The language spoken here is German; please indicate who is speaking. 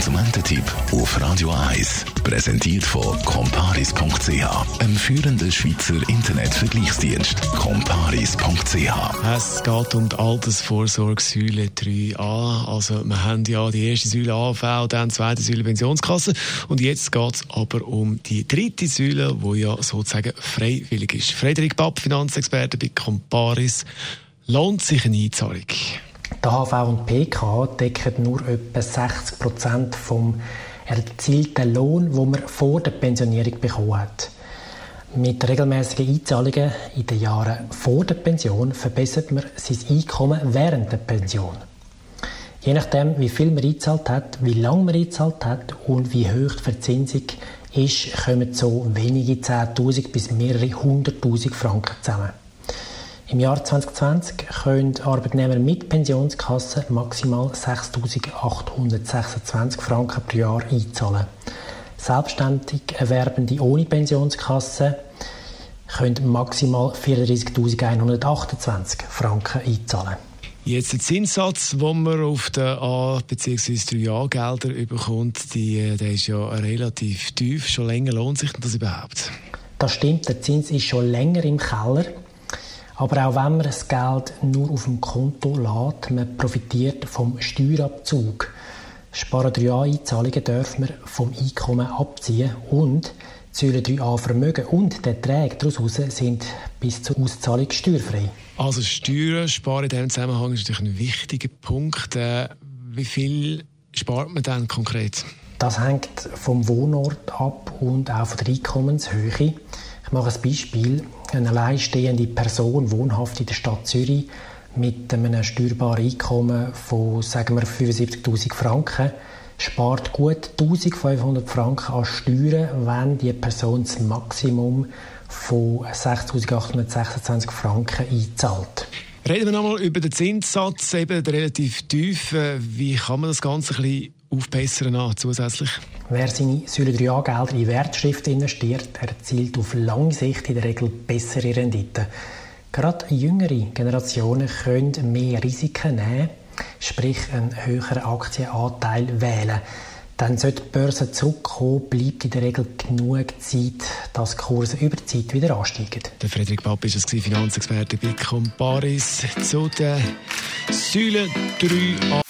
Speaker 1: Konsumententipp auf Radio 1 präsentiert von comparis.ch, einem führenden Schweizer Internetvergleichsdienst. comparis.ch.
Speaker 2: Es geht um die Altersvorsorge Säule 3a. Also, wir haben ja die erste Säule AV, dann die zweite Säule Pensionskasse. Und jetzt geht es aber um die dritte Säule, die ja sozusagen freiwillig ist. Frederik Papp, Finanzexperte bei Comparis. Lohnt sich eine Einzahlung?
Speaker 3: Die HV und PK decken nur etwa 60 Prozent vom erzielten Lohn, wo man vor der Pensionierung bekommen hat. Mit regelmäßigen Einzahlungen in den Jahren vor der Pension verbessert man sein Einkommen während der Pension. Je nachdem, wie viel man eingezahlt hat, wie lange man eingezahlt hat und wie hoch die Verzinsung ist, kommen so wenige 10.000 bis mehrere 100.000 Franken zusammen. Im Jahr 2020 können Arbeitnehmer mit Pensionskasse maximal 6.826 Franken pro Jahr einzahlen. Selbstständig Erwerbende ohne Pensionskasse können maximal 34.128 Franken einzahlen.
Speaker 2: Jetzt der Zinssatz, den man auf den A- bzw. 3A-Gelder bekommt, die, der ist ja relativ tief. Schon länger lohnt sich das überhaupt?
Speaker 3: Das stimmt, der Zins ist schon länger im Keller. Aber auch wenn man das Geld nur auf dem Konto lässt, man profitiert vom Steuerabzug. Sparen 3a-Einzahlungen dürfen wir vom Einkommen abziehen und Säule 3a Vermögen und der Erträge daraus sind bis zur Auszahlung steuerfrei.
Speaker 2: Also Steuern sparen in diesem Zusammenhang ist natürlich ein wichtiger Punkt. Äh, wie viel spart man dann konkret?
Speaker 3: Das hängt vom Wohnort ab und auch von der Einkommenshöhe. Ich mache ein Beispiel. Eine alleinstehende Person, wohnhaft in der Stadt Zürich, mit einem steuerbaren Einkommen von, sagen wir, 75.000 Franken, spart gut 1.500 Franken an Steuern, wenn die Person das Maximum von 6.826 Franken einzahlt.
Speaker 2: Reden wir nochmal über den Zinssatz, eben relativ tief. Wie kann man das Ganze ein bisschen aufbessern an, zusätzlich?
Speaker 3: Wer seine Säule 3a-Gelder in Wertschriften investiert, erzielt auf lange Sicht in der Regel bessere Renditen. Gerade jüngere Generationen können mehr Risiken nehmen, sprich einen höheren Aktienanteil wählen. Dann sollte die Börse zurückkommen, bleibt in der Regel genug Zeit, dass die Kurse über die Zeit wieder ansteigen.
Speaker 2: Der Frederik Papp ist es Finanzexperte bei Comparis zu den Säulen 3a.